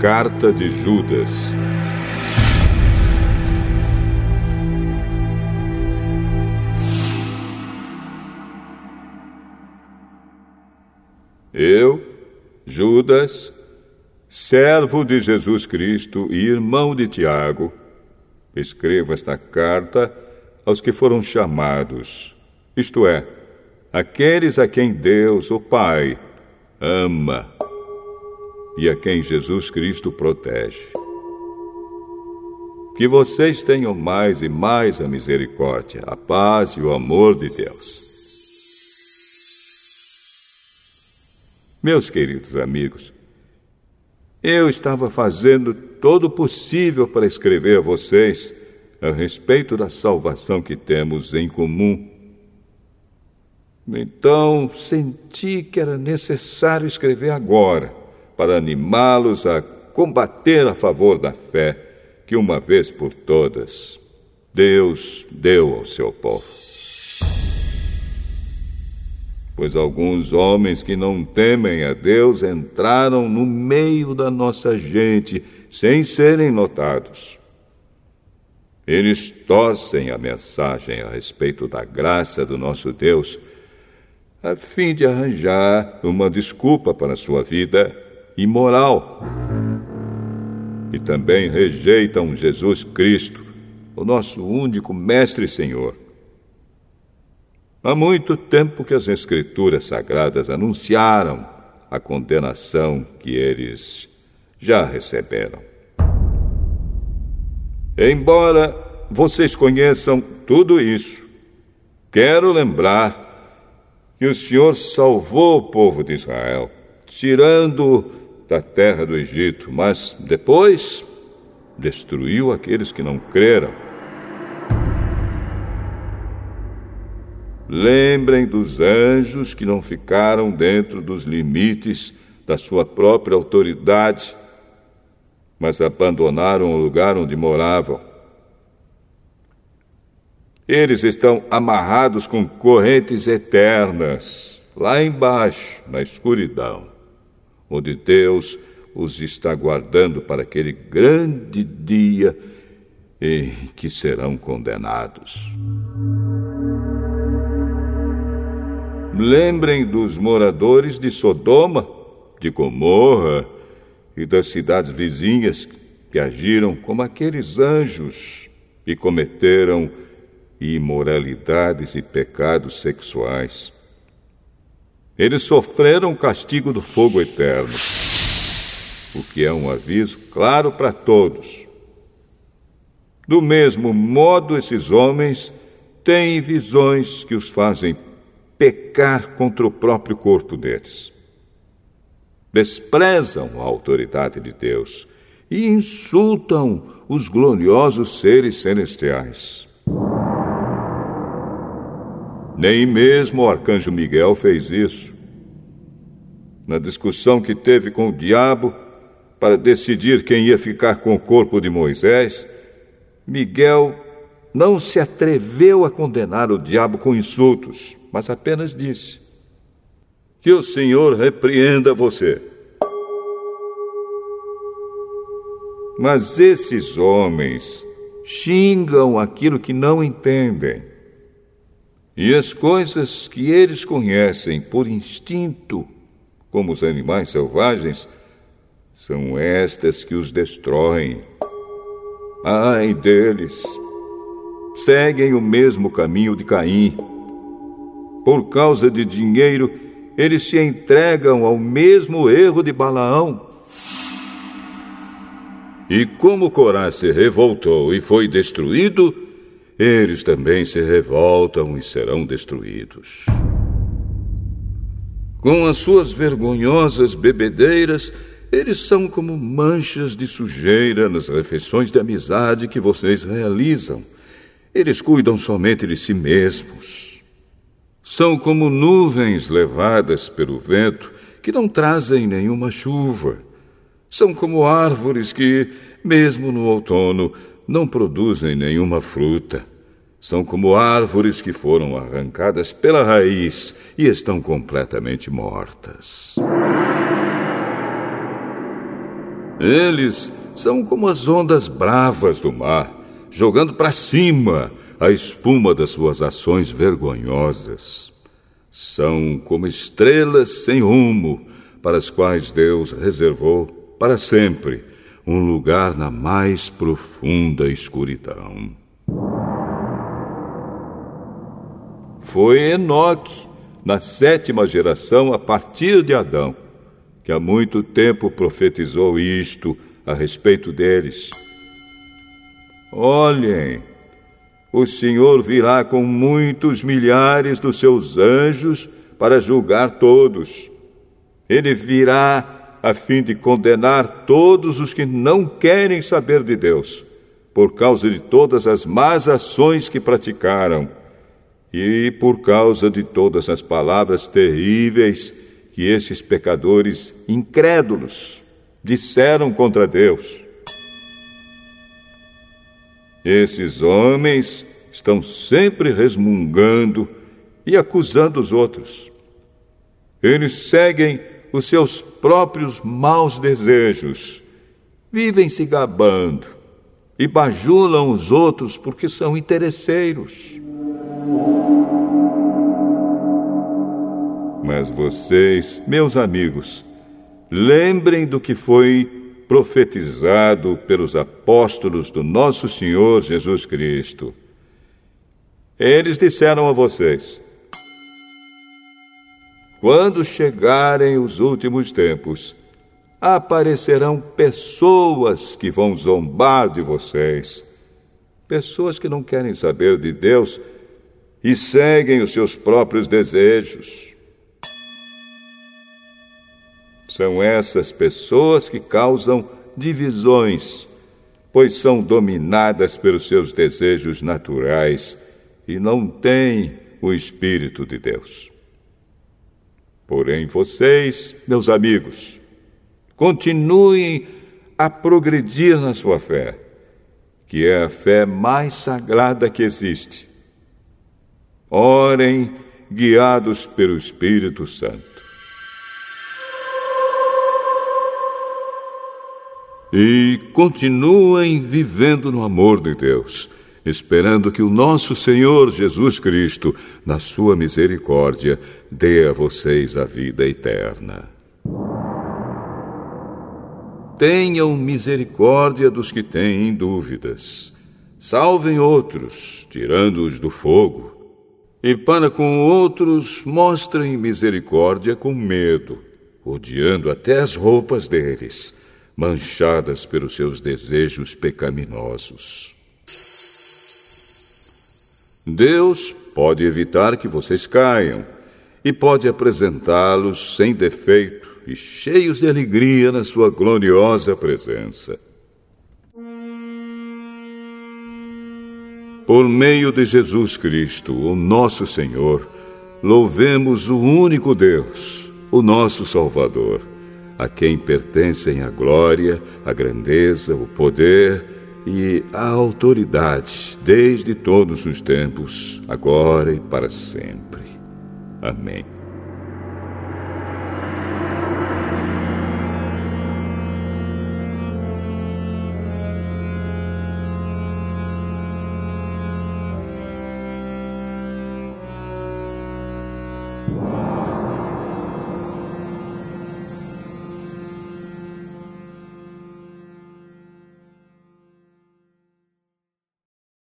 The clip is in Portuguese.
Carta de Judas. Eu, Judas, servo de Jesus Cristo e irmão de Tiago, escrevo esta carta aos que foram chamados, isto é, aqueles a quem Deus, o Pai, ama e a quem Jesus Cristo protege. Que vocês tenham mais e mais a misericórdia, a paz e o amor de Deus. Meus queridos amigos, eu estava fazendo todo o possível para escrever a vocês a respeito da salvação que temos em comum. Então senti que era necessário escrever agora para animá-los a combater a favor da fé que, uma vez por todas, Deus deu ao seu povo. Pois alguns homens que não temem a Deus entraram no meio da nossa gente sem serem notados. Eles torcem a mensagem a respeito da graça do nosso Deus, a fim de arranjar uma desculpa para a sua vida imoral. E também rejeitam Jesus Cristo, o nosso único Mestre e Senhor. Há muito tempo que as Escrituras Sagradas anunciaram a condenação que eles já receberam. Embora vocês conheçam tudo isso, quero lembrar que o Senhor salvou o povo de Israel, tirando da terra do Egito, mas depois destruiu aqueles que não creram. Lembrem dos anjos que não ficaram dentro dos limites da sua própria autoridade, mas abandonaram o lugar onde moravam. Eles estão amarrados com correntes eternas, lá embaixo, na escuridão onde Deus os está guardando para aquele grande dia em que serão condenados. Lembrem dos moradores de Sodoma, de Gomorra e das cidades vizinhas que agiram como aqueles anjos e cometeram imoralidades e pecados sexuais. Eles sofreram o castigo do fogo eterno, o que é um aviso claro para todos. Do mesmo modo, esses homens têm visões que os fazem pecar contra o próprio corpo deles. Desprezam a autoridade de Deus e insultam os gloriosos seres celestiais. Nem mesmo o arcanjo Miguel fez isso. Na discussão que teve com o diabo para decidir quem ia ficar com o corpo de Moisés, Miguel não se atreveu a condenar o diabo com insultos, mas apenas disse: Que o Senhor repreenda você. Mas esses homens xingam aquilo que não entendem. E as coisas que eles conhecem por instinto, como os animais selvagens, são estas que os destroem. Ai deles! Seguem o mesmo caminho de Caim. Por causa de dinheiro, eles se entregam ao mesmo erro de Balaão. E como Corá se revoltou e foi destruído, eles também se revoltam e serão destruídos. Com as suas vergonhosas bebedeiras, eles são como manchas de sujeira nas refeições de amizade que vocês realizam. Eles cuidam somente de si mesmos. São como nuvens levadas pelo vento que não trazem nenhuma chuva. São como árvores que, mesmo no outono, não produzem nenhuma fruta. São como árvores que foram arrancadas pela raiz e estão completamente mortas. Eles são como as ondas bravas do mar, jogando para cima a espuma das suas ações vergonhosas. São como estrelas sem rumo, para as quais Deus reservou para sempre um lugar na mais profunda escuridão. Foi Enoque, na sétima geração a partir de Adão, que há muito tempo profetizou isto a respeito deles. Olhem, o Senhor virá com muitos milhares dos seus anjos para julgar todos. Ele virá a fim de condenar todos os que não querem saber de Deus, por causa de todas as más ações que praticaram e por causa de todas as palavras terríveis que esses pecadores incrédulos disseram contra Deus. Esses homens estão sempre resmungando e acusando os outros. Eles seguem os seus próprios maus desejos, vivem se gabando e bajulam os outros porque são interesseiros. Mas vocês, meus amigos, lembrem do que foi profetizado pelos apóstolos do nosso Senhor Jesus Cristo. Eles disseram a vocês: quando chegarem os últimos tempos, aparecerão pessoas que vão zombar de vocês. Pessoas que não querem saber de Deus e seguem os seus próprios desejos. São essas pessoas que causam divisões, pois são dominadas pelos seus desejos naturais e não têm o Espírito de Deus. Porém, vocês, meus amigos, continuem a progredir na sua fé, que é a fé mais sagrada que existe. Orem guiados pelo Espírito Santo. E continuem vivendo no amor de Deus esperando que o nosso Senhor Jesus Cristo, na sua misericórdia, dê a vocês a vida eterna. Tenham misericórdia dos que têm dúvidas. Salvem outros, tirando-os do fogo. E para com outros, mostrem misericórdia com medo, odiando até as roupas deles, manchadas pelos seus desejos pecaminosos. Deus pode evitar que vocês caiam e pode apresentá-los sem defeito e cheios de alegria na sua gloriosa presença. Por meio de Jesus Cristo, o nosso Senhor, louvemos o único Deus, o nosso Salvador, a quem pertencem a glória, a grandeza, o poder e a autoridade desde todos os tempos, agora e para sempre. Amém.